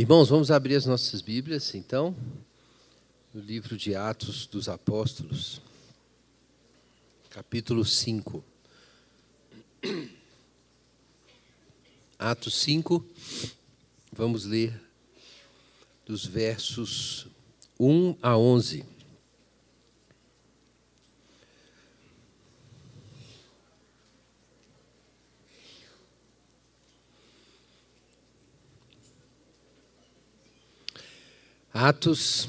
Irmãos, vamos abrir as nossas Bíblias, então, no livro de Atos dos Apóstolos, capítulo 5. Atos 5, vamos ler dos versos 1 a 11. Atos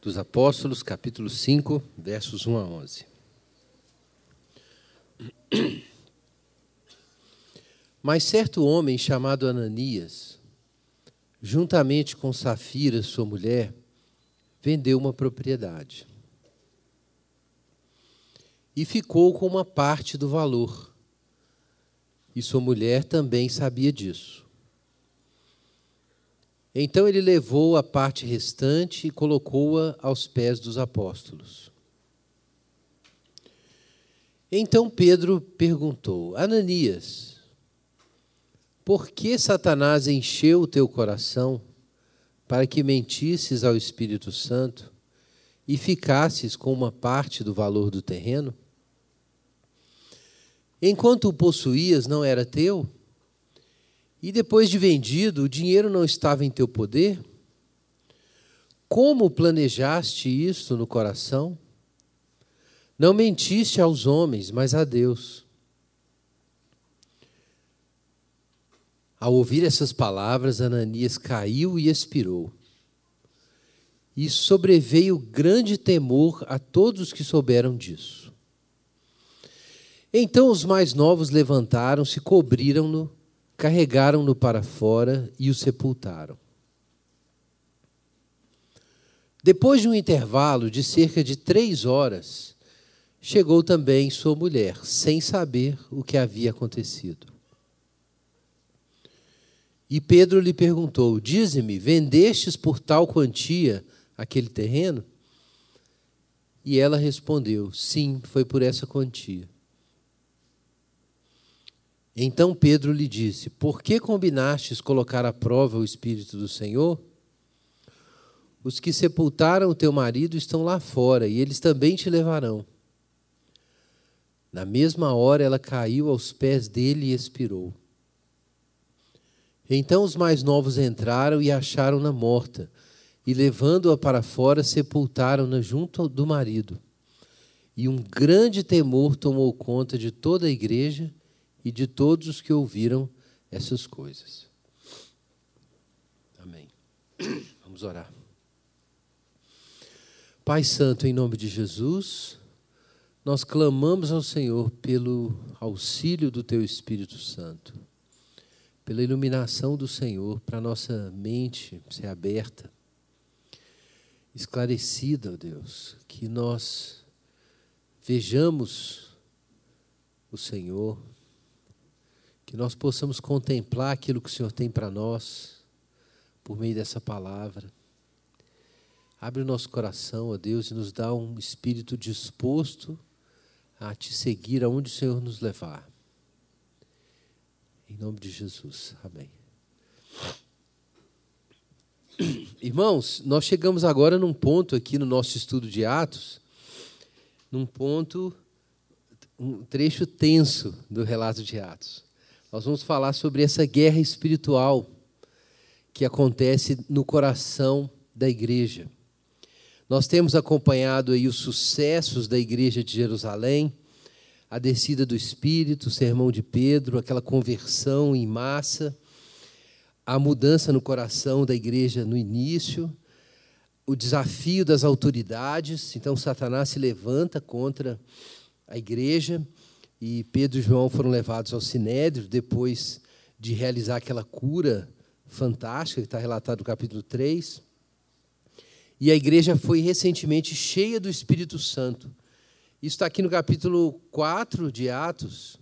dos Apóstolos, capítulo 5, versos 1 a 11. Mas certo homem chamado Ananias, juntamente com Safira, sua mulher, vendeu uma propriedade. E ficou com uma parte do valor. E sua mulher também sabia disso. Então ele levou a parte restante e colocou-a aos pés dos apóstolos. Então Pedro perguntou: Ananias, por que Satanás encheu o teu coração para que mentisses ao Espírito Santo e ficasses com uma parte do valor do terreno? Enquanto o possuías, não era teu? E depois de vendido, o dinheiro não estava em teu poder? Como planejaste isso no coração? Não mentiste aos homens, mas a Deus. Ao ouvir essas palavras, Ananias caiu e expirou. E sobreveio grande temor a todos que souberam disso. Então os mais novos levantaram-se, cobriram-no carregaram-no para fora e o sepultaram. Depois de um intervalo de cerca de três horas, chegou também sua mulher, sem saber o que havia acontecido. E Pedro lhe perguntou: Dize-me, vendestes por tal quantia aquele terreno? E ela respondeu: Sim, foi por essa quantia. Então Pedro lhe disse: Por que combinastes colocar à prova o Espírito do Senhor? Os que sepultaram o teu marido estão lá fora, e eles também te levarão. Na mesma hora ela caiu aos pés dele e expirou. Então os mais novos entraram e acharam-na morta, e levando-a para fora, sepultaram-na junto do marido. E um grande temor tomou conta de toda a igreja e de todos os que ouviram essas coisas. Amém. Vamos orar. Pai Santo, em nome de Jesus, nós clamamos ao Senhor pelo auxílio do Teu Espírito Santo, pela iluminação do Senhor para nossa mente ser aberta, esclarecida, ó Deus, que nós vejamos o Senhor, que nós possamos contemplar aquilo que o Senhor tem para nós, por meio dessa palavra. Abre o nosso coração, ó Deus, e nos dá um espírito disposto a te seguir aonde o Senhor nos levar. Em nome de Jesus. Amém. Irmãos, nós chegamos agora num ponto aqui no nosso estudo de Atos, num ponto, um trecho tenso do relato de Atos nós vamos falar sobre essa guerra espiritual que acontece no coração da igreja. Nós temos acompanhado aí os sucessos da igreja de Jerusalém, a descida do Espírito, o sermão de Pedro, aquela conversão em massa, a mudança no coração da igreja no início, o desafio das autoridades. Então, Satanás se levanta contra a igreja e Pedro e João foram levados ao Sinédrio depois de realizar aquela cura fantástica que está relatado no capítulo 3. E a igreja foi recentemente cheia do Espírito Santo. Isso está aqui no capítulo 4 de Atos,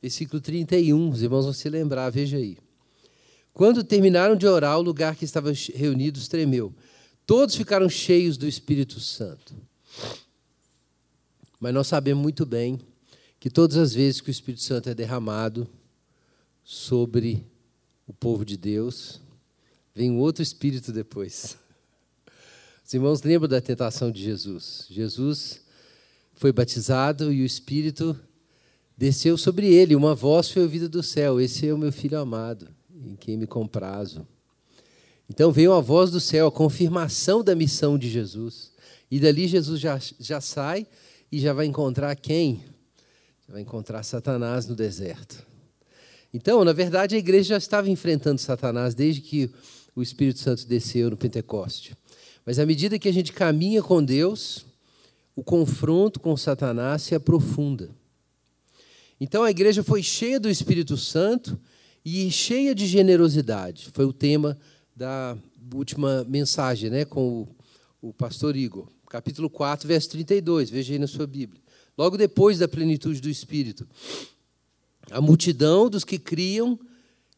versículo 31. Os irmãos vão se lembrar, veja aí. Quando terminaram de orar, o lugar que estavam reunidos tremeu. Todos ficaram cheios do Espírito Santo. Mas nós sabemos muito bem que todas as vezes que o Espírito Santo é derramado sobre o povo de Deus, vem um outro espírito depois. Os irmãos lembram da tentação de Jesus. Jesus foi batizado e o Espírito desceu sobre ele. Uma voz foi ouvida do céu: Esse é o meu filho amado, em quem me comprazo. Então veio a voz do céu, a confirmação da missão de Jesus. E dali Jesus já, já sai e já vai encontrar quem? Vai encontrar Satanás no deserto. Então, na verdade, a igreja já estava enfrentando Satanás desde que o Espírito Santo desceu no Pentecoste. Mas à medida que a gente caminha com Deus, o confronto com Satanás se aprofunda. Então a igreja foi cheia do Espírito Santo e cheia de generosidade. Foi o tema da última mensagem, né, com o, o pastor Igor. Capítulo 4, verso 32. Veja aí na sua Bíblia. Logo depois da plenitude do Espírito. A multidão dos que criam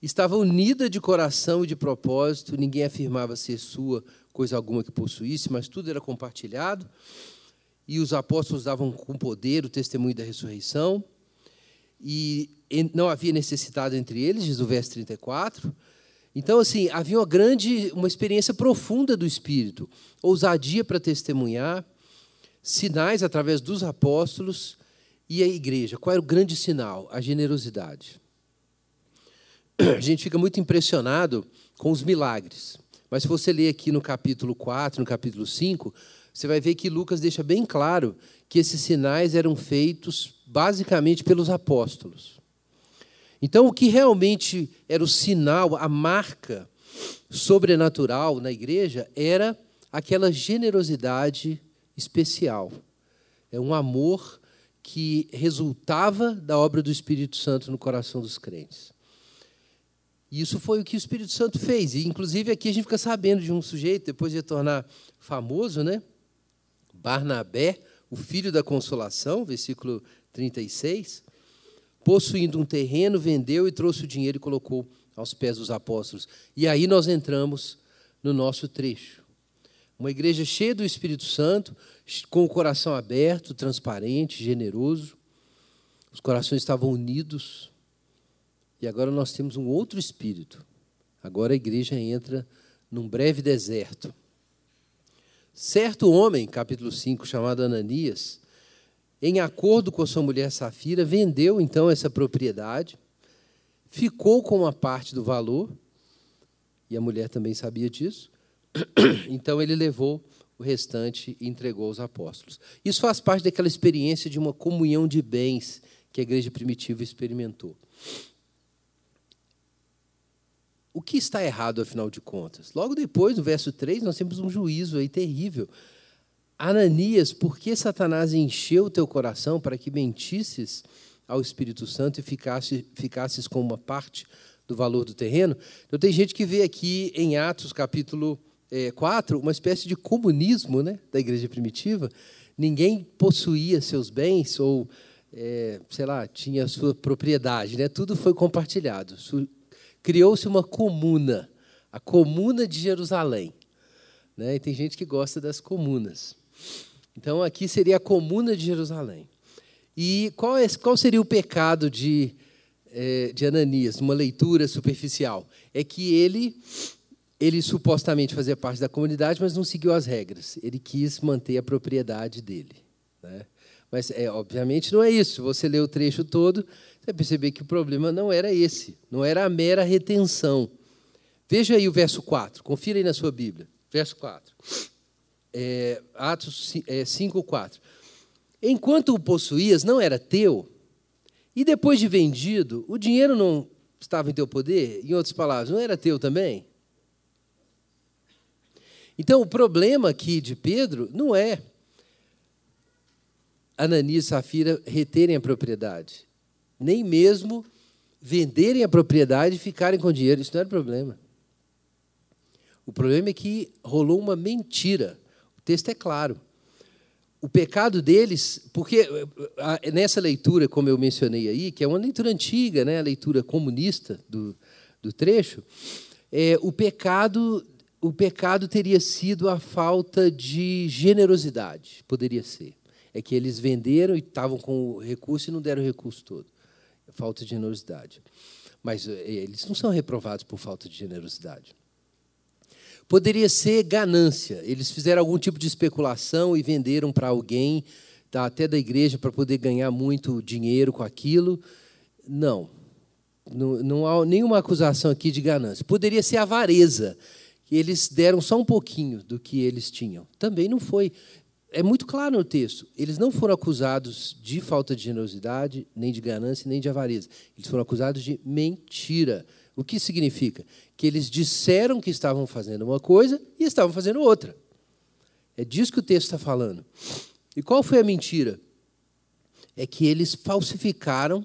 estava unida de coração e de propósito, ninguém afirmava ser sua coisa alguma que possuísse, mas tudo era compartilhado. E os apóstolos davam com poder o testemunho da ressurreição. E não havia necessidade entre eles, diz o verso 34. Então, assim, havia uma grande, uma experiência profunda do Espírito, ousadia para testemunhar, sinais através dos apóstolos e a igreja. Qual era o grande sinal? A generosidade. A gente fica muito impressionado com os milagres. Mas se você ler aqui no capítulo 4, no capítulo 5, você vai ver que Lucas deixa bem claro que esses sinais eram feitos basicamente pelos apóstolos. Então, o que realmente era o sinal, a marca sobrenatural na igreja era aquela generosidade especial. É um amor que resultava da obra do Espírito Santo no coração dos crentes. E isso foi o que o Espírito Santo fez. E, inclusive, aqui a gente fica sabendo de um sujeito, depois de tornar famoso, né? Barnabé, o filho da consolação, versículo 36. Possuindo um terreno, vendeu e trouxe o dinheiro e colocou aos pés dos apóstolos. E aí nós entramos no nosso trecho. Uma igreja cheia do Espírito Santo, com o coração aberto, transparente, generoso. Os corações estavam unidos e agora nós temos um outro espírito. Agora a igreja entra num breve deserto. Certo homem, capítulo 5, chamado Ananias, em acordo com sua mulher Safira, vendeu então essa propriedade, ficou com uma parte do valor, e a mulher também sabia disso, então ele levou o restante e entregou aos apóstolos. Isso faz parte daquela experiência de uma comunhão de bens que a igreja primitiva experimentou. O que está errado, afinal de contas? Logo depois, no verso 3, nós temos um juízo aí terrível. Ananias, por que Satanás encheu o teu coração para que mentisses ao Espírito Santo e ficasse, ficasses com uma parte do valor do terreno? Então, tem gente que vê aqui em Atos, capítulo é, 4, uma espécie de comunismo né, da igreja primitiva. Ninguém possuía seus bens ou, é, sei lá, tinha sua propriedade, né? tudo foi compartilhado criou-se uma comuna, a Comuna de Jerusalém. Né? E tem gente que gosta das comunas. Então, aqui seria a Comuna de Jerusalém. E qual, é, qual seria o pecado de, é, de Ananias, uma leitura superficial? É que ele, ele supostamente fazia parte da comunidade, mas não seguiu as regras. Ele quis manter a propriedade dele. Né? Mas, é, obviamente, não é isso. Você lê o trecho todo, você vai perceber que o problema não era esse, não era a mera retenção. Veja aí o verso 4, confira aí na sua Bíblia. Verso 4. É, Atos 5, 4. É, Enquanto o possuías, não era teu, e depois de vendido, o dinheiro não estava em teu poder? Em outras palavras, não era teu também? Então, o problema aqui de Pedro não é Ananias e Safira reterem a propriedade nem mesmo venderem a propriedade e ficarem com dinheiro. Isso não era problema. O problema é que rolou uma mentira. O texto é claro. O pecado deles, porque nessa leitura, como eu mencionei aí, que é uma leitura antiga, né, a leitura comunista do, do trecho, é, o pecado o pecado teria sido a falta de generosidade, poderia ser. É que eles venderam e estavam com o recurso e não deram o recurso todo falta de generosidade. Mas eh, eles não são reprovados por falta de generosidade. Poderia ser ganância. Eles fizeram algum tipo de especulação e venderam para alguém, tá, até da igreja, para poder ganhar muito dinheiro com aquilo. Não. não. Não há nenhuma acusação aqui de ganância. Poderia ser avareza. Eles deram só um pouquinho do que eles tinham. Também não foi. É muito claro no texto. Eles não foram acusados de falta de generosidade, nem de ganância, nem de avareza. Eles foram acusados de mentira. O que significa? Que eles disseram que estavam fazendo uma coisa e estavam fazendo outra. É disso que o texto está falando. E qual foi a mentira? É que eles falsificaram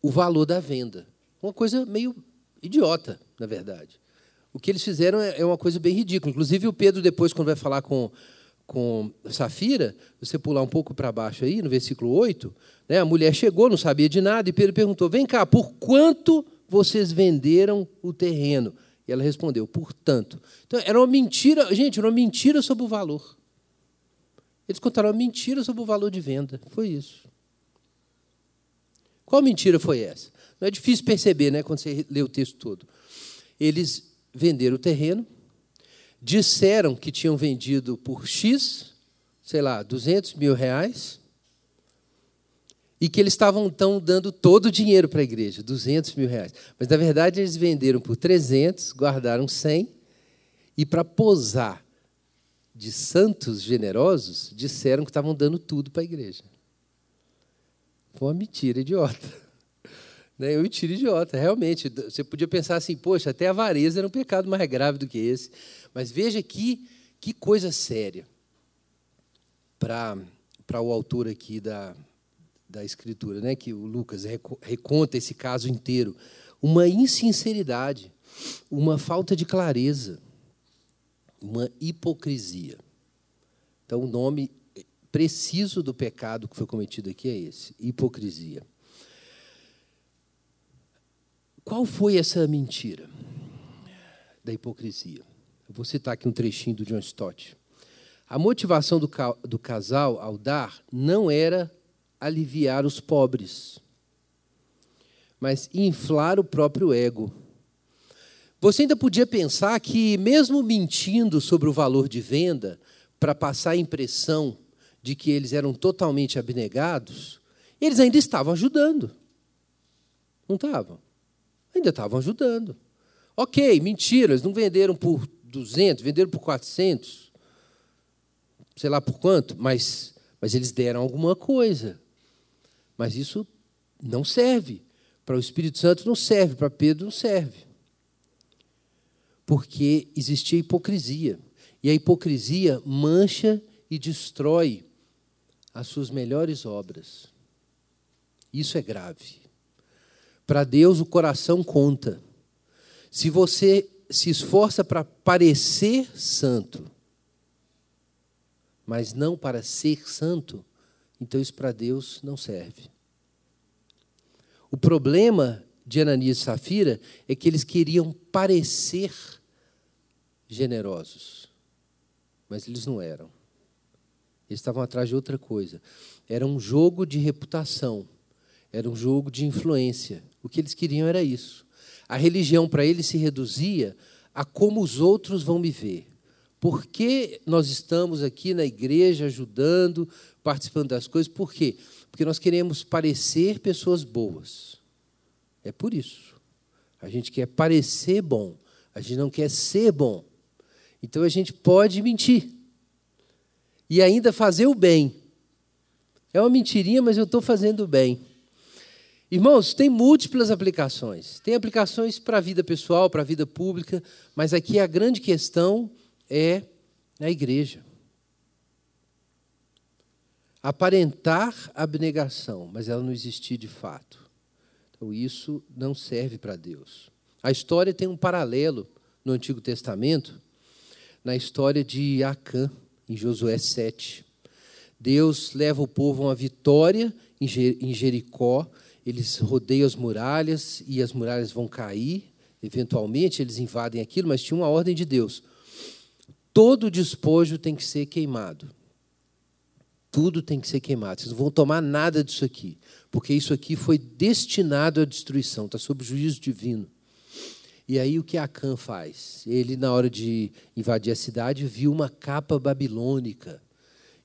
o valor da venda. Uma coisa meio idiota, na verdade. O que eles fizeram é, é uma coisa bem ridícula. Inclusive, o Pedro, depois, quando vai falar com, com Safira, você pular um pouco para baixo aí, no versículo 8, né, a mulher chegou, não sabia de nada, e Pedro perguntou: Vem cá, por quanto vocês venderam o terreno? E ela respondeu, portanto. Então, era uma mentira, gente, era uma mentira sobre o valor. Eles contaram uma mentira sobre o valor de venda. Foi isso. Qual mentira foi essa? Não é difícil perceber, né, quando você lê o texto todo. Eles venderam o terreno, disseram que tinham vendido por X, sei lá, 200 mil reais, e que eles estavam então dando todo o dinheiro para a igreja, 200 mil reais. Mas na verdade eles venderam por 300, guardaram 100 e para posar de santos generosos disseram que estavam dando tudo para a igreja. Foi uma mentira idiota. Né? Uma mentira idiota, realmente. Você podia pensar assim, poxa, até a avareza era um pecado mais grave do que esse. Mas veja que, que coisa séria para o autor aqui da, da Escritura, né, que o Lucas reconta esse caso inteiro. Uma insinceridade, uma falta de clareza, uma hipocrisia. Então, o nome preciso do pecado que foi cometido aqui é esse: hipocrisia. Qual foi essa mentira da hipocrisia? Eu vou citar aqui um trechinho do John Stott. A motivação do, ca do casal ao dar não era aliviar os pobres, mas inflar o próprio ego. Você ainda podia pensar que, mesmo mentindo sobre o valor de venda, para passar a impressão de que eles eram totalmente abnegados, eles ainda estavam ajudando. Não estavam? Ainda estavam ajudando. Ok, mentira, eles não venderam por 200, venderam por 400, sei lá por quanto, mas, mas eles deram alguma coisa. Mas isso não serve. Para o Espírito Santo não serve, para Pedro não serve. Porque existia hipocrisia. E a hipocrisia mancha e destrói as suas melhores obras. Isso é grave. Para Deus, o coração conta. Se você se esforça para parecer santo, mas não para ser santo, então isso para Deus não serve. O problema de Ananias e Safira é que eles queriam parecer generosos, mas eles não eram. Eles estavam atrás de outra coisa. Era um jogo de reputação, era um jogo de influência. O que eles queriam era isso. A religião para eles se reduzia a como os outros vão me ver. Por que nós estamos aqui na igreja ajudando, participando das coisas? Por quê? Porque nós queremos parecer pessoas boas. É por isso. A gente quer parecer bom, a gente não quer ser bom. Então a gente pode mentir e ainda fazer o bem. É uma mentirinha, mas eu estou fazendo o bem. Irmãos, tem múltiplas aplicações. Tem aplicações para a vida pessoal, para a vida pública, mas aqui a grande questão é na igreja. Aparentar abnegação, mas ela não existir de fato. Então, isso não serve para Deus. A história tem um paralelo no Antigo Testamento, na história de Acã, em Josué 7. Deus leva o povo a uma vitória em Jericó, eles rodeiam as muralhas e as muralhas vão cair, eventualmente eles invadem aquilo, mas tinha uma ordem de Deus todo despojo tem que ser queimado. Tudo tem que ser queimado. Vocês não vão tomar nada disso aqui, porque isso aqui foi destinado à destruição, está sob juízo divino. E aí o que Acã faz? Ele, na hora de invadir a cidade, viu uma capa babilônica.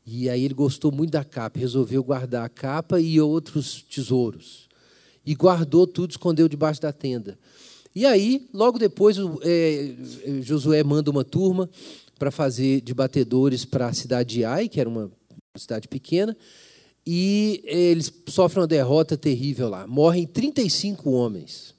E aí ele gostou muito da capa, resolveu guardar a capa e outros tesouros. E guardou tudo, escondeu debaixo da tenda. E aí, logo depois, é, Josué manda uma turma para fazer de batedores para a cidade de Ai, que era uma cidade pequena, e eles sofrem uma derrota terrível lá. Morrem 35 homens.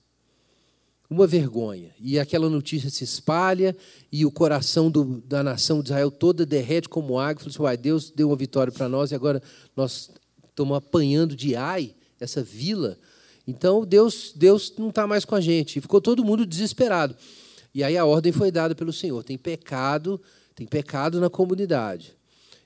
Uma vergonha. E aquela notícia se espalha, e o coração do, da nação de Israel toda derrete como água. Fala assim, Uai, Deus deu uma vitória para nós, e agora nós estamos apanhando de Ai, essa vila. Então Deus, Deus não está mais com a gente. E ficou todo mundo desesperado. E aí a ordem foi dada pelo Senhor. Tem pecado, tem pecado na comunidade.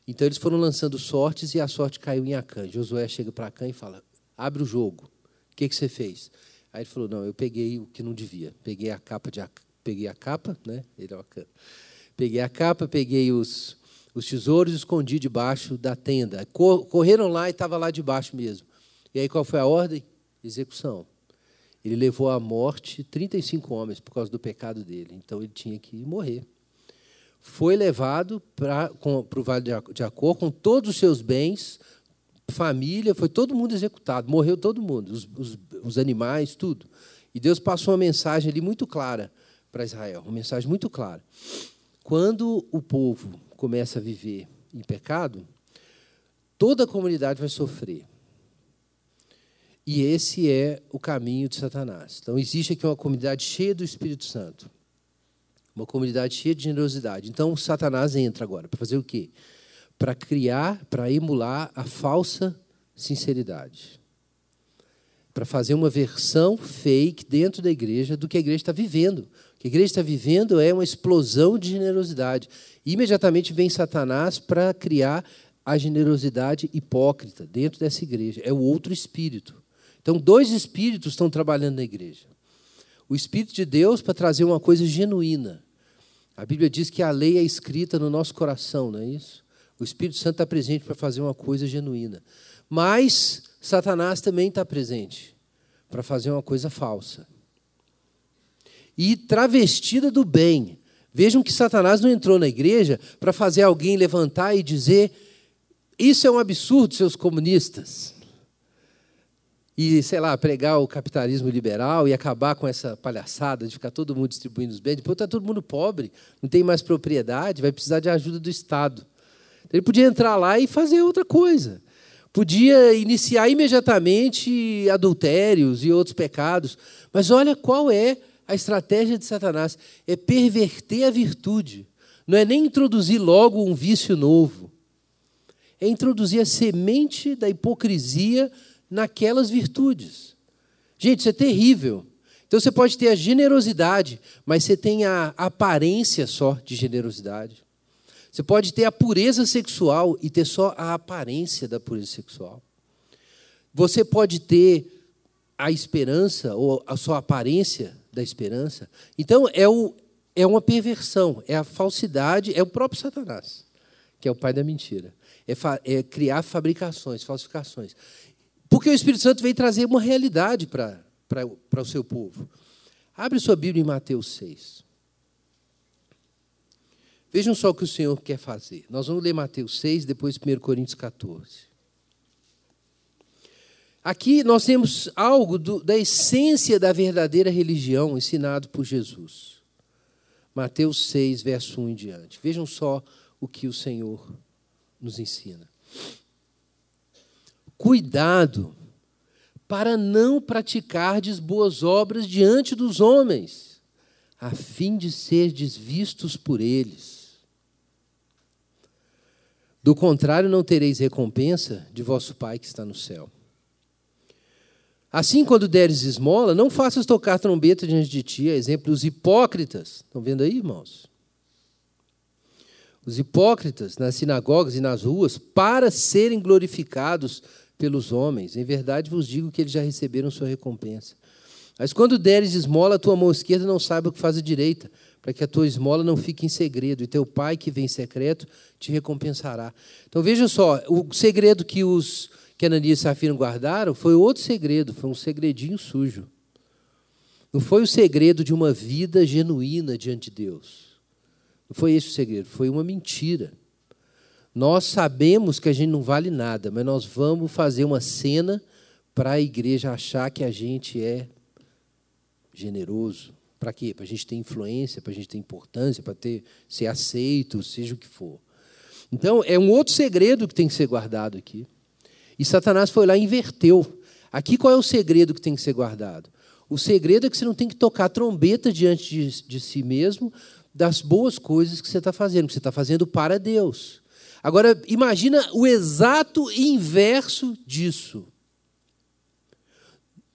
Então eles foram lançando sortes e a sorte caiu em Acã. Josué chega para Acã e fala: abre o jogo. O que, que você fez? Aí ele falou: não, eu peguei o que não devia. Peguei a capa de peguei a capa, né? Ele é Acã. Peguei a capa, peguei os, os tesouros escondi debaixo da tenda. Correram lá e estava lá debaixo mesmo. E aí qual foi a ordem? Execução. Ele levou à morte 35 homens por causa do pecado dele. Então ele tinha que morrer foi levado para o Vale de Acor com todos os seus bens, família, foi todo mundo executado, morreu todo mundo, os, os, os animais, tudo. E Deus passou uma mensagem ali muito clara para Israel, uma mensagem muito clara. Quando o povo começa a viver em pecado, toda a comunidade vai sofrer. E esse é o caminho de Satanás. Então, existe aqui uma comunidade cheia do Espírito Santo. Uma comunidade cheia de generosidade. Então, Satanás entra agora para fazer o quê? Para criar, para emular a falsa sinceridade. Para fazer uma versão fake dentro da igreja do que a igreja está vivendo. O que a igreja está vivendo é uma explosão de generosidade. Imediatamente vem Satanás para criar a generosidade hipócrita dentro dessa igreja. É o outro espírito. Então, dois espíritos estão trabalhando na igreja o Espírito de Deus para trazer uma coisa genuína. A Bíblia diz que a lei é escrita no nosso coração, não é isso? O Espírito Santo está presente para fazer uma coisa genuína. Mas Satanás também está presente para fazer uma coisa falsa. E travestida do bem. Vejam que Satanás não entrou na igreja para fazer alguém levantar e dizer: Isso é um absurdo, seus comunistas e, sei lá, pregar o capitalismo liberal e acabar com essa palhaçada de ficar todo mundo distribuindo os bens. Depois está todo mundo pobre, não tem mais propriedade, vai precisar de ajuda do Estado. Ele podia entrar lá e fazer outra coisa. Podia iniciar imediatamente adultérios e outros pecados. Mas olha qual é a estratégia de Satanás: é perverter a virtude. Não é nem introduzir logo um vício novo. É introduzir a semente da hipocrisia naquelas virtudes. Gente, isso é terrível. Então você pode ter a generosidade, mas você tem a aparência só de generosidade. Você pode ter a pureza sexual e ter só a aparência da pureza sexual. Você pode ter a esperança ou a sua aparência da esperança. Então é, o, é uma perversão, é a falsidade, é o próprio Satanás, que é o pai da mentira. É, fa, é criar fabricações, falsificações. Porque o Espírito Santo veio trazer uma realidade para, o seu povo. Abre sua Bíblia em Mateus 6. Vejam só o que o Senhor quer fazer. Nós vamos ler Mateus 6, depois 1 Coríntios 14. Aqui nós temos algo do, da essência da verdadeira religião ensinado por Jesus. Mateus 6, verso 1 em diante. Vejam só o que o Senhor nos ensina cuidado para não praticardes boas obras diante dos homens, a fim de serdes vistos por eles. Do contrário, não tereis recompensa de vosso Pai que está no céu. Assim, quando deres esmola, não faças tocar trombeta diante de ti, a exemplo dos hipócritas. Estão vendo aí, irmãos? Os hipócritas nas sinagogas e nas ruas, para serem glorificados pelos homens. Em verdade vos digo que eles já receberam sua recompensa. Mas quando deres esmola, a tua mão esquerda não saiba o que faz a direita, para que a tua esmola não fique em segredo, e teu pai que vem em secreto te recompensará. Então veja só, o segredo que os que Ananias e Safira guardaram foi outro segredo, foi um segredinho sujo. Não foi o segredo de uma vida genuína diante de Deus. Não foi esse o segredo, foi uma mentira. Nós sabemos que a gente não vale nada, mas nós vamos fazer uma cena para a igreja achar que a gente é generoso. Para quê? Para a gente ter influência, para a gente ter importância, para ter, ser aceito, seja o que for. Então, é um outro segredo que tem que ser guardado aqui. E Satanás foi lá e inverteu. Aqui qual é o segredo que tem que ser guardado? O segredo é que você não tem que tocar trombeta diante de, de si mesmo das boas coisas que você está fazendo, que você está fazendo para Deus. Agora, imagina o exato inverso disso.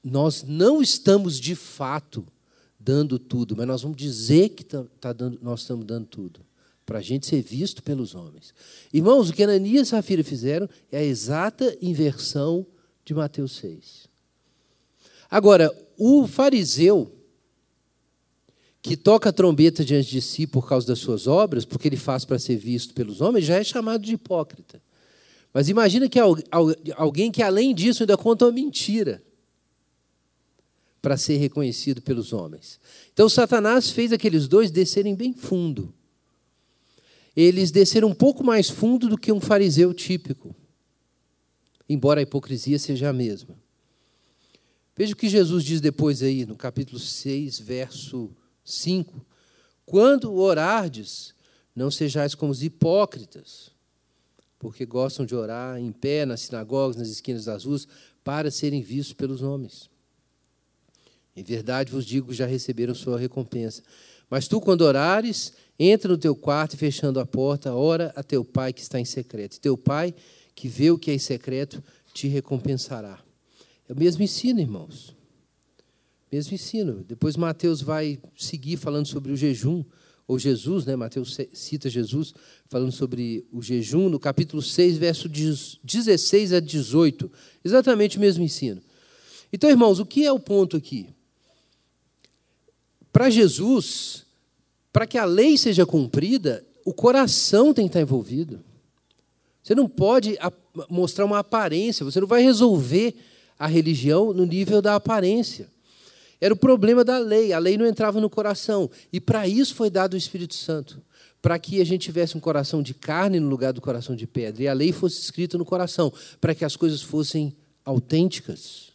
Nós não estamos de fato dando tudo, mas nós vamos dizer que tá, tá dando, nós estamos dando tudo para a gente ser visto pelos homens. Irmãos, o que Ananias e Safira fizeram é a exata inversão de Mateus 6. Agora, o fariseu que toca a trombeta diante de si por causa das suas obras, porque ele faz para ser visto pelos homens, já é chamado de hipócrita. Mas imagina que alguém que, além disso, ainda conta uma mentira para ser reconhecido pelos homens. Então, Satanás fez aqueles dois descerem bem fundo eles desceram um pouco mais fundo do que um fariseu típico, embora a hipocrisia seja a mesma. Veja o que Jesus diz depois aí, no capítulo 6, verso 5. Quando orardes, não sejais como os hipócritas, porque gostam de orar em pé nas sinagogas, nas esquinas das ruas, para serem vistos pelos homens. Em verdade vos digo, já receberam sua recompensa. Mas tu, quando orares, entra no teu quarto e fechando a porta, ora a teu pai que está em secreto. E teu pai, que vê o que é em secreto, te recompensará. É o mesmo ensino, irmãos. Mesmo ensino. Depois Mateus vai seguir falando sobre o jejum, ou Jesus, né? Mateus cita Jesus falando sobre o jejum no capítulo 6, verso 16 a 18. Exatamente o mesmo ensino. Então, irmãos, o que é o ponto aqui? Para Jesus, para que a lei seja cumprida, o coração tem que estar envolvido. Você não pode mostrar uma aparência, você não vai resolver a religião no nível da aparência. Era o problema da lei, a lei não entrava no coração. E para isso foi dado o Espírito Santo para que a gente tivesse um coração de carne no lugar do coração de pedra, e a lei fosse escrita no coração, para que as coisas fossem autênticas,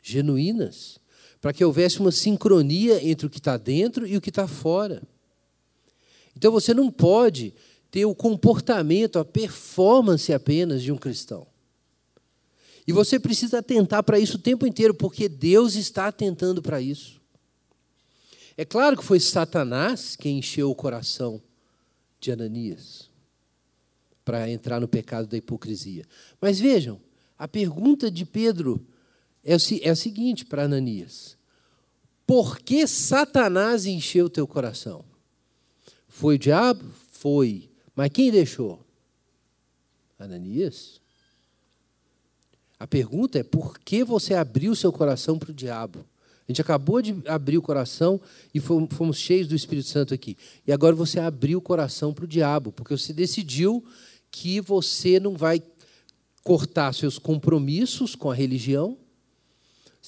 genuínas para que houvesse uma sincronia entre o que está dentro e o que está fora. Então você não pode ter o comportamento, a performance apenas de um cristão. E você precisa atentar para isso o tempo inteiro, porque Deus está atentando para isso. É claro que foi Satanás quem encheu o coração de Ananias para entrar no pecado da hipocrisia. Mas vejam, a pergunta de Pedro é o, é o seguinte para Ananias: Por que Satanás encheu teu coração? Foi o diabo? Foi. Mas quem deixou? Ananias? A pergunta é: por que você abriu seu coração para o diabo? A gente acabou de abrir o coração e fomos cheios do Espírito Santo aqui. E agora você abriu o coração para o diabo, porque você decidiu que você não vai cortar seus compromissos com a religião,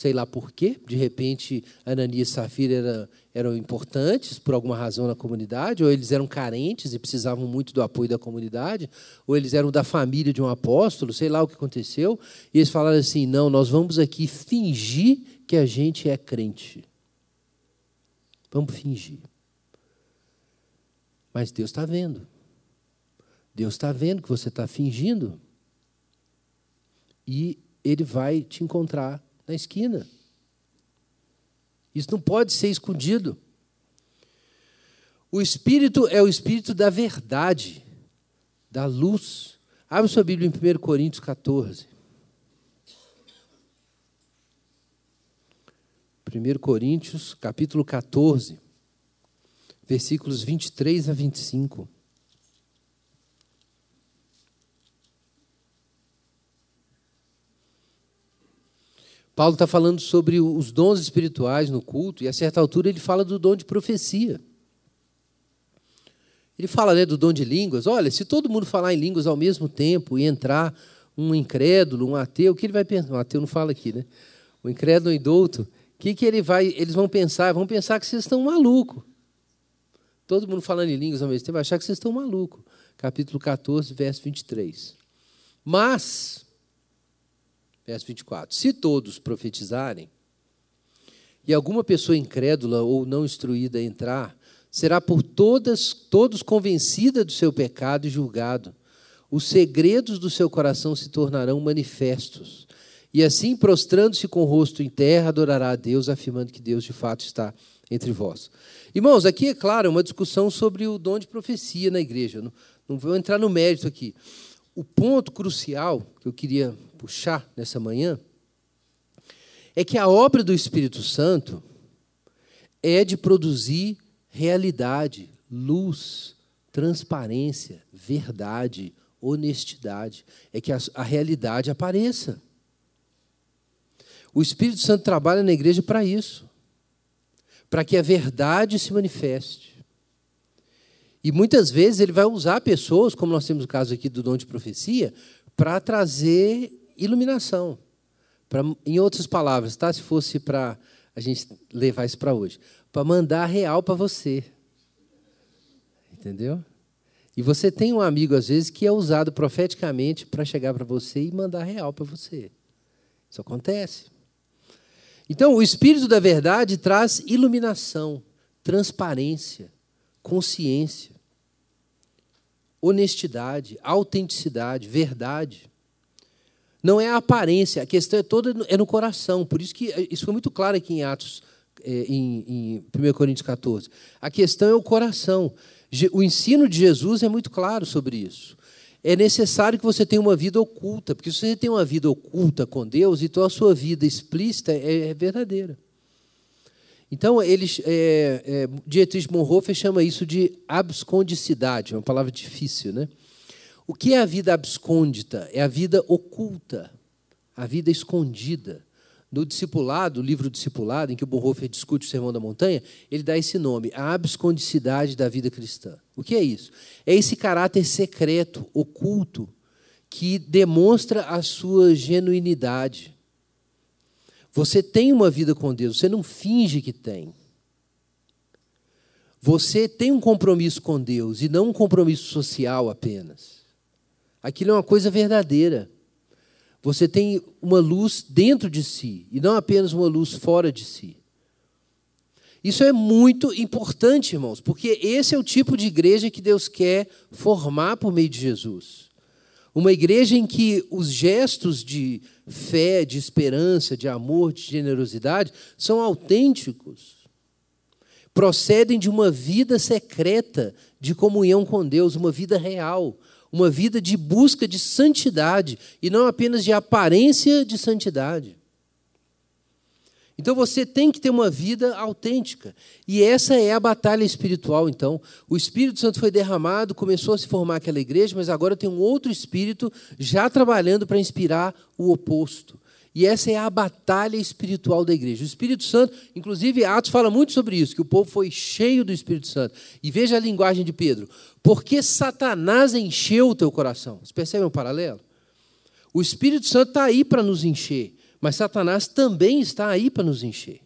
sei lá por quê, de repente Ananias e Safira era, eram importantes por alguma razão na comunidade, ou eles eram carentes e precisavam muito do apoio da comunidade, ou eles eram da família de um apóstolo, sei lá o que aconteceu, e eles falaram assim: não, nós vamos aqui fingir que a gente é crente. Vamos fingir. Mas Deus está vendo. Deus está vendo que você está fingindo. E Ele vai te encontrar na esquina. Isso não pode ser escondido. O Espírito é o Espírito da verdade, da luz. Abra sua Bíblia em 1 Coríntios 14. 1 Coríntios, capítulo 14, versículos 23 a 25. Paulo está falando sobre os dons espirituais no culto, e a certa altura ele fala do dom de profecia. Ele fala né, do dom de línguas. Olha, se todo mundo falar em línguas ao mesmo tempo e entrar um incrédulo, um ateu, o que ele vai pensar? Um ateu não fala aqui, né? O incrédulo e douto, que, que ele vai, eles vão pensar? Vão pensar que vocês estão malucos. Todo mundo falando em línguas ao mesmo tempo, vai achar que vocês estão malucos. Capítulo 14, verso 23. Mas, verso 24: Se todos profetizarem, e alguma pessoa incrédula ou não instruída entrar, será por todas, todos convencida do seu pecado e julgado. Os segredos do seu coração se tornarão manifestos. E assim, prostrando-se com o rosto em terra, adorará a Deus, afirmando que Deus de fato está entre vós. Irmãos, aqui é claro, uma discussão sobre o dom de profecia na igreja. Não, não vou entrar no mérito aqui. O ponto crucial que eu queria puxar nessa manhã é que a obra do Espírito Santo é de produzir realidade, luz, transparência, verdade, honestidade. É que a, a realidade apareça. O Espírito Santo trabalha na igreja para isso para que a verdade se manifeste. E muitas vezes ele vai usar pessoas, como nós temos o caso aqui do dom de profecia, para trazer iluminação. Pra, em outras palavras, tá? se fosse para a gente levar isso para hoje, para mandar real para você. Entendeu? E você tem um amigo, às vezes, que é usado profeticamente para chegar para você e mandar real para você. Isso acontece. Então, o Espírito da Verdade traz iluminação, transparência, consciência, honestidade, autenticidade, verdade. Não é a aparência, a questão é toda é no coração. Por isso que isso foi muito claro aqui em Atos, é, em, em 1 Coríntios 14. A questão é o coração. O ensino de Jesus é muito claro sobre isso é necessário que você tenha uma vida oculta, porque se você tem uma vida oculta com Deus, então a sua vida explícita é, é verdadeira. Então, eles, é, é, Dietrich Bonhoeffer chama isso de abscondicidade, é uma palavra difícil, né? O que é a vida abscôndita? É a vida oculta, a vida escondida. No discipulado, o livro Discipulado, em que o Bonhoeffer discute o Sermão da Montanha, ele dá esse nome, a abscondicidade da vida cristã. O que é isso? É esse caráter secreto, oculto, que demonstra a sua genuinidade. Você tem uma vida com Deus, você não finge que tem. Você tem um compromisso com Deus e não um compromisso social apenas. Aquilo é uma coisa verdadeira. Você tem uma luz dentro de si e não apenas uma luz fora de si. Isso é muito importante, irmãos, porque esse é o tipo de igreja que Deus quer formar por meio de Jesus. Uma igreja em que os gestos de fé, de esperança, de amor, de generosidade são autênticos. Procedem de uma vida secreta de comunhão com Deus, uma vida real, uma vida de busca de santidade e não apenas de aparência de santidade. Então você tem que ter uma vida autêntica. E essa é a batalha espiritual, então. O Espírito Santo foi derramado, começou a se formar aquela igreja, mas agora tem um outro espírito já trabalhando para inspirar o oposto. E essa é a batalha espiritual da igreja. O Espírito Santo, inclusive, Atos fala muito sobre isso, que o povo foi cheio do Espírito Santo. E veja a linguagem de Pedro. Porque Satanás encheu o teu coração. Você percebe um paralelo? O Espírito Santo está aí para nos encher, mas Satanás também está aí para nos encher.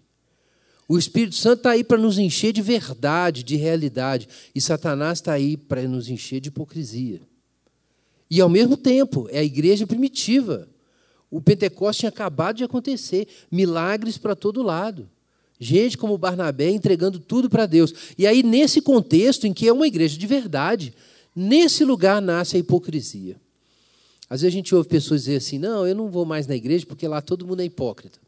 O Espírito Santo está aí para nos encher de verdade, de realidade, e Satanás está aí para nos encher de hipocrisia. E ao mesmo tempo, é a igreja primitiva o Pentecoste tinha acabado de acontecer, milagres para todo lado. Gente como Barnabé entregando tudo para Deus. E aí, nesse contexto em que é uma igreja de verdade, nesse lugar nasce a hipocrisia. Às vezes a gente ouve pessoas dizer assim: não, eu não vou mais na igreja porque lá todo mundo é hipócrita.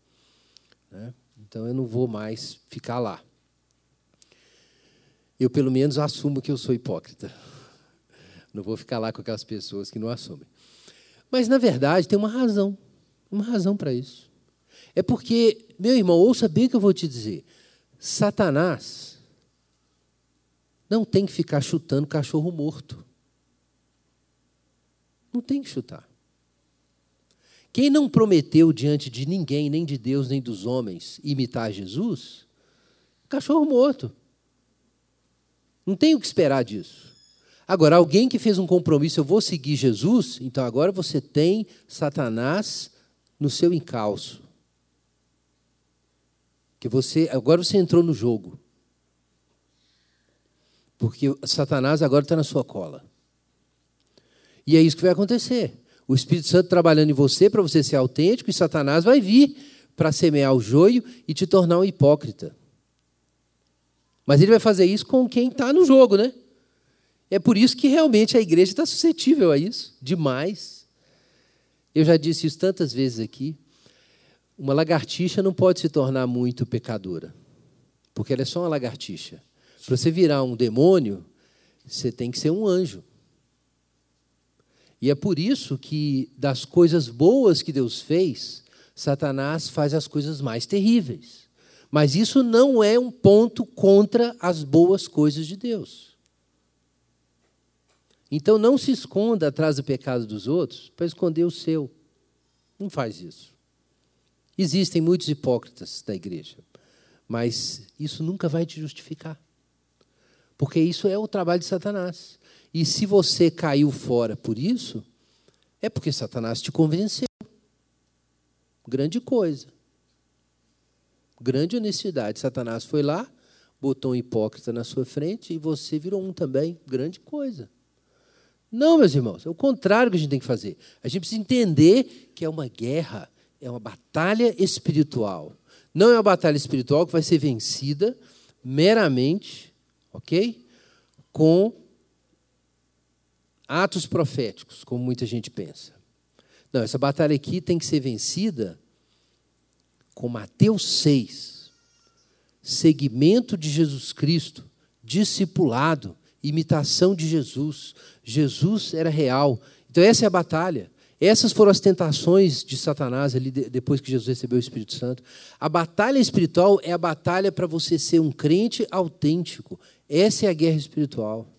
Né? Então eu não vou mais ficar lá. Eu, pelo menos, assumo que eu sou hipócrita. Não vou ficar lá com aquelas pessoas que não assumem. Mas, na verdade, tem uma razão. Uma razão para isso. É porque, meu irmão, ouça bem o que eu vou te dizer. Satanás não tem que ficar chutando cachorro morto. Não tem que chutar. Quem não prometeu diante de ninguém, nem de Deus, nem dos homens, imitar Jesus, cachorro morto. Não tem o que esperar disso. Agora, alguém que fez um compromisso, eu vou seguir Jesus, então agora você tem Satanás no seu encalço. Porque você agora você entrou no jogo. Porque Satanás agora está na sua cola. E é isso que vai acontecer. O Espírito Santo trabalhando em você para você ser autêntico, e Satanás vai vir para semear o joio e te tornar um hipócrita. Mas ele vai fazer isso com quem está no jogo, né? É por isso que realmente a igreja está suscetível a isso, demais. Eu já disse isso tantas vezes aqui. Uma lagartixa não pode se tornar muito pecadora, porque ela é só uma lagartixa. Para você virar um demônio, você tem que ser um anjo. E é por isso que, das coisas boas que Deus fez, Satanás faz as coisas mais terríveis. Mas isso não é um ponto contra as boas coisas de Deus. Então não se esconda atrás do pecado dos outros para esconder o seu. Não faz isso. Existem muitos hipócritas da igreja, mas isso nunca vai te justificar. Porque isso é o trabalho de Satanás. E se você caiu fora por isso, é porque Satanás te convenceu. Grande coisa. Grande honestidade. Satanás foi lá, botou um hipócrita na sua frente e você virou um também. Grande coisa. Não, meus irmãos, é o contrário que a gente tem que fazer. A gente precisa entender que é uma guerra, é uma batalha espiritual. Não é uma batalha espiritual que vai ser vencida meramente, ok? Com atos proféticos, como muita gente pensa. Não, essa batalha aqui tem que ser vencida com Mateus 6, segmento de Jesus Cristo, discipulado, imitação de Jesus. Jesus era real. Então, essa é a batalha. Essas foram as tentações de Satanás ali depois que Jesus recebeu o Espírito Santo. A batalha espiritual é a batalha para você ser um crente autêntico. Essa é a guerra espiritual.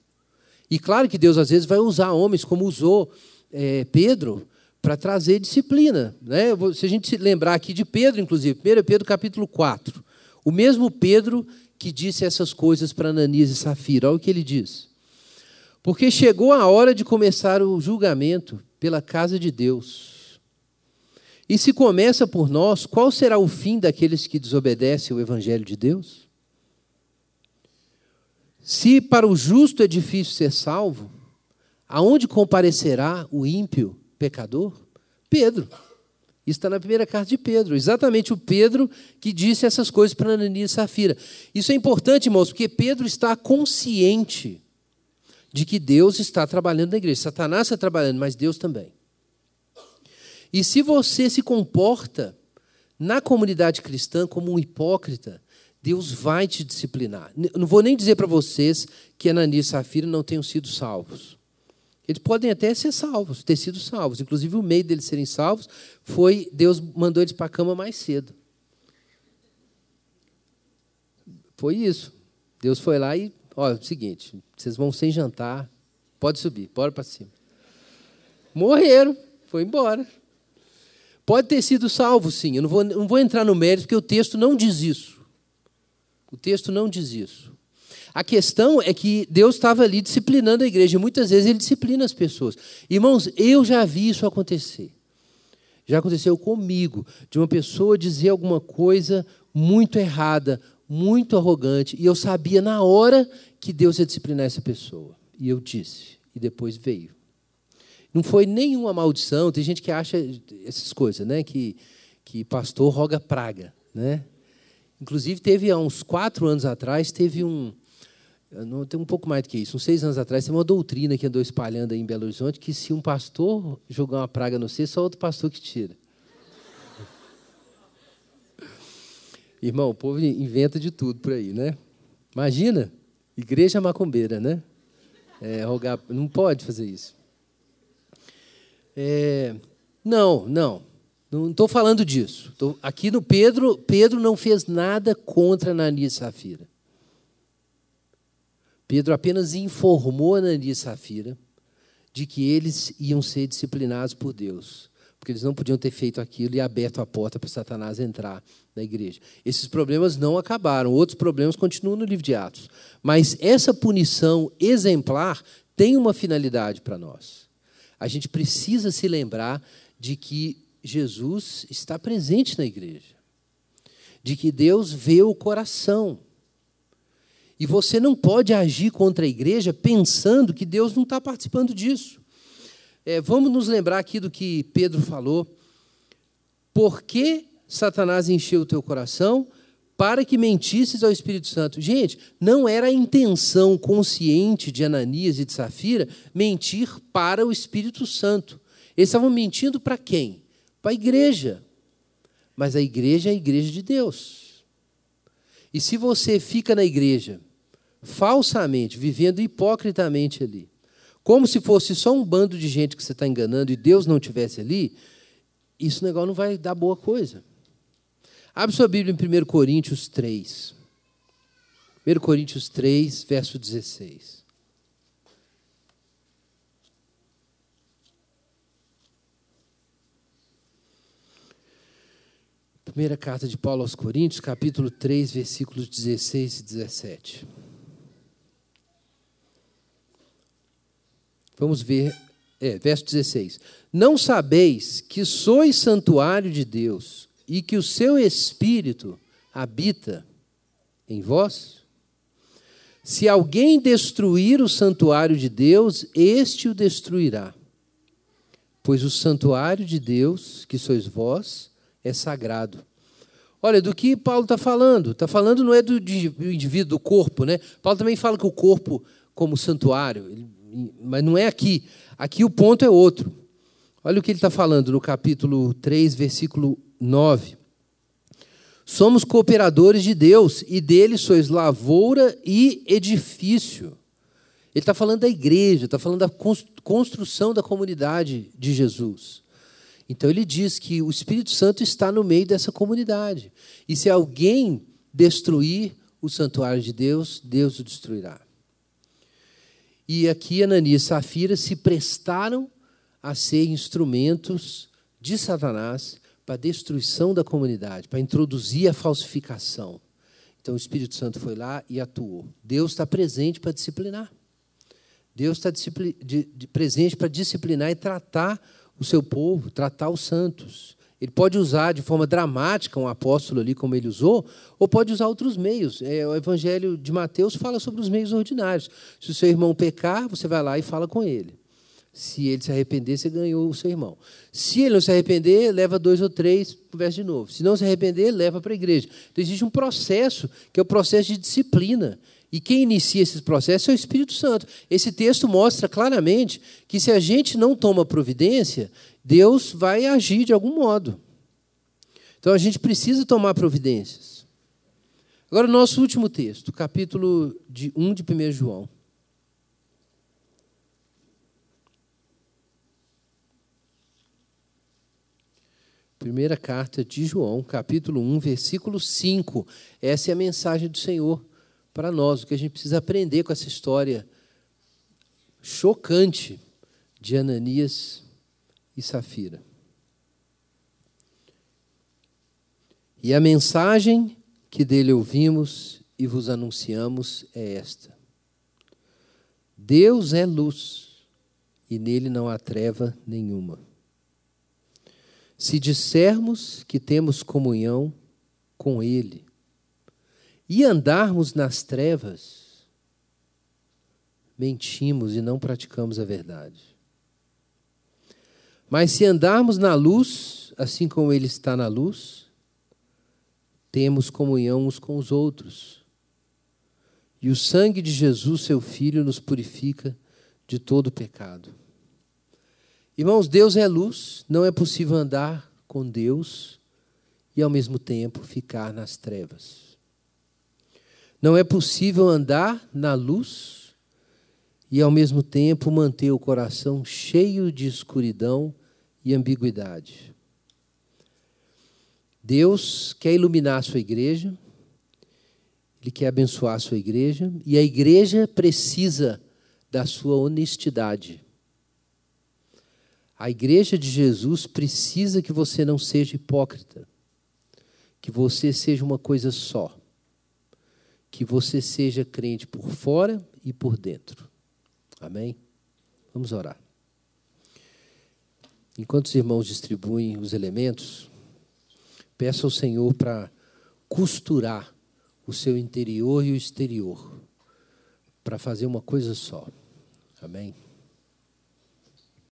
E claro que Deus às vezes vai usar homens, como usou é, Pedro, para trazer disciplina. Né? Se a gente lembrar aqui de Pedro, inclusive, 1 Pedro capítulo 4. O mesmo Pedro que disse essas coisas para Ananias e Safira. Olha o que ele diz. Porque chegou a hora de começar o julgamento pela casa de Deus. E se começa por nós, qual será o fim daqueles que desobedecem o evangelho de Deus? Se para o justo é difícil ser salvo, aonde comparecerá o ímpio pecador? Pedro. Isso está na primeira carta de Pedro. Exatamente o Pedro que disse essas coisas para Ananias e Safira. Isso é importante, irmãos, porque Pedro está consciente de que Deus está trabalhando na igreja. Satanás está trabalhando, mas Deus também. E se você se comporta na comunidade cristã como um hipócrita, Deus vai te disciplinar. Não vou nem dizer para vocês que Ananias e Safira não tenham sido salvos. Eles podem até ser salvos, ter sido salvos. Inclusive, o meio deles serem salvos foi Deus mandou eles para a cama mais cedo. Foi isso. Deus foi lá e, ó, é o seguinte, vocês vão sem jantar, pode subir, bora para cima. Morreram, foi embora. Pode ter sido salvo, sim. Eu não vou, não vou entrar no mérito, porque o texto não diz isso. O texto não diz isso. A questão é que Deus estava ali disciplinando a igreja. Muitas vezes ele disciplina as pessoas. Irmãos, eu já vi isso acontecer. Já aconteceu comigo, de uma pessoa dizer alguma coisa muito errada, muito arrogante, e eu sabia na hora que Deus ia disciplinar essa pessoa. E eu disse, e depois veio. Não foi nenhuma maldição, tem gente que acha essas coisas, né? Que, que pastor roga praga, né? Inclusive, teve há uns quatro anos atrás, teve um, não tem um pouco mais do que isso. Uns seis anos atrás, tem uma doutrina que andou espalhando aí em Belo Horizonte que se um pastor jogar uma praga no você, só outro pastor que tira. Irmão, o povo inventa de tudo por aí, né? Imagina, igreja macumbeira, né? É, rogar, não pode fazer isso. É, não, não, não estou falando disso. Tô, aqui no Pedro, Pedro não fez nada contra Ananias e Safira. Pedro apenas informou Ananias e Safira de que eles iam ser disciplinados por Deus, porque eles não podiam ter feito aquilo e aberto a porta para Satanás entrar na igreja. Esses problemas não acabaram, outros problemas continuam no livro de Atos. Mas essa punição exemplar tem uma finalidade para nós. A gente precisa se lembrar de que Jesus está presente na igreja de que Deus vê o coração. E você não pode agir contra a igreja pensando que Deus não está participando disso. É, vamos nos lembrar aqui do que Pedro falou. Por que Satanás encheu o teu coração? Para que mentisses ao Espírito Santo. Gente, não era a intenção consciente de Ananias e de Safira mentir para o Espírito Santo. Eles estavam mentindo para quem? Para a igreja. Mas a igreja é a igreja de Deus. E se você fica na igreja falsamente, vivendo hipocritamente ali, como se fosse só um bando de gente que você está enganando e Deus não tivesse ali, isso negócio não vai dar boa coisa. Abre sua Bíblia em 1 Coríntios 3. 1 Coríntios 3, verso 16. Primeira carta de Paulo aos Coríntios, capítulo 3, versículos 16 e 17. Vamos ver, é, verso 16. Não sabeis que sois santuário de Deus e que o seu Espírito habita em vós? Se alguém destruir o santuário de Deus, este o destruirá. Pois o santuário de Deus, que sois vós, é sagrado. Olha, do que Paulo está falando? Está falando não é do, indivíduo, do corpo, né? Paulo também fala que o corpo, como santuário, mas não é aqui. Aqui o ponto é outro. Olha o que ele está falando no capítulo 3, versículo 9. Somos cooperadores de Deus e dele sois lavoura e edifício. Ele está falando da igreja, está falando da construção da comunidade de Jesus. Então ele diz que o Espírito Santo está no meio dessa comunidade. E se alguém destruir o santuário de Deus, Deus o destruirá. E aqui Ananias e Safira se prestaram a ser instrumentos de Satanás para a destruição da comunidade, para introduzir a falsificação. Então o Espírito Santo foi lá e atuou. Deus está presente para disciplinar. Deus está presente para disciplinar e tratar o seu povo, tratar os santos. Ele pode usar de forma dramática um apóstolo ali, como ele usou, ou pode usar outros meios. É, o Evangelho de Mateus fala sobre os meios ordinários. Se o seu irmão pecar, você vai lá e fala com ele. Se ele se arrepender, você ganhou o seu irmão. Se ele não se arrepender, leva dois ou três, conversa de novo. Se não se arrepender, leva para a igreja. Então, existe um processo, que é o processo de disciplina. E quem inicia esses processos é o Espírito Santo. Esse texto mostra claramente que se a gente não toma providência, Deus vai agir de algum modo. Então a gente precisa tomar providências. Agora, o nosso último texto, capítulo de 1 de 1 João. Primeira carta de João, capítulo 1, versículo 5. Essa é a mensagem do Senhor para nós, o que a gente precisa aprender com essa história chocante de Ananias e Safira. E a mensagem que dele ouvimos e vos anunciamos é esta: Deus é luz e nele não há treva nenhuma. Se dissermos que temos comunhão com Ele e andarmos nas trevas, mentimos e não praticamos a verdade. Mas se andarmos na luz, assim como Ele está na luz, temos comunhão uns com os outros. E o sangue de Jesus, seu Filho, nos purifica de todo pecado. Irmãos, Deus é luz, não é possível andar com Deus e ao mesmo tempo ficar nas trevas. Não é possível andar na luz e ao mesmo tempo manter o coração cheio de escuridão e ambiguidade. Deus quer iluminar a sua igreja, Ele quer abençoar a sua igreja, e a igreja precisa da sua honestidade. A igreja de Jesus precisa que você não seja hipócrita, que você seja uma coisa só, que você seja crente por fora e por dentro. Amém? Vamos orar. Enquanto os irmãos distribuem os elementos, peço ao Senhor para costurar o seu interior e o exterior para fazer uma coisa só. Amém?